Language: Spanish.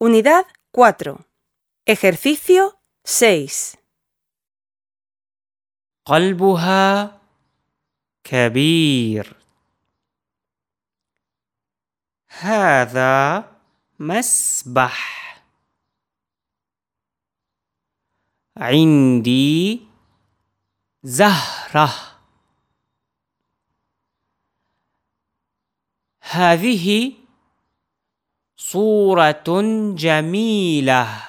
Unidad 4. Ejercicio 6. قلبها كبير هذا مسبح عندي زهرة هذه صورة جميلة.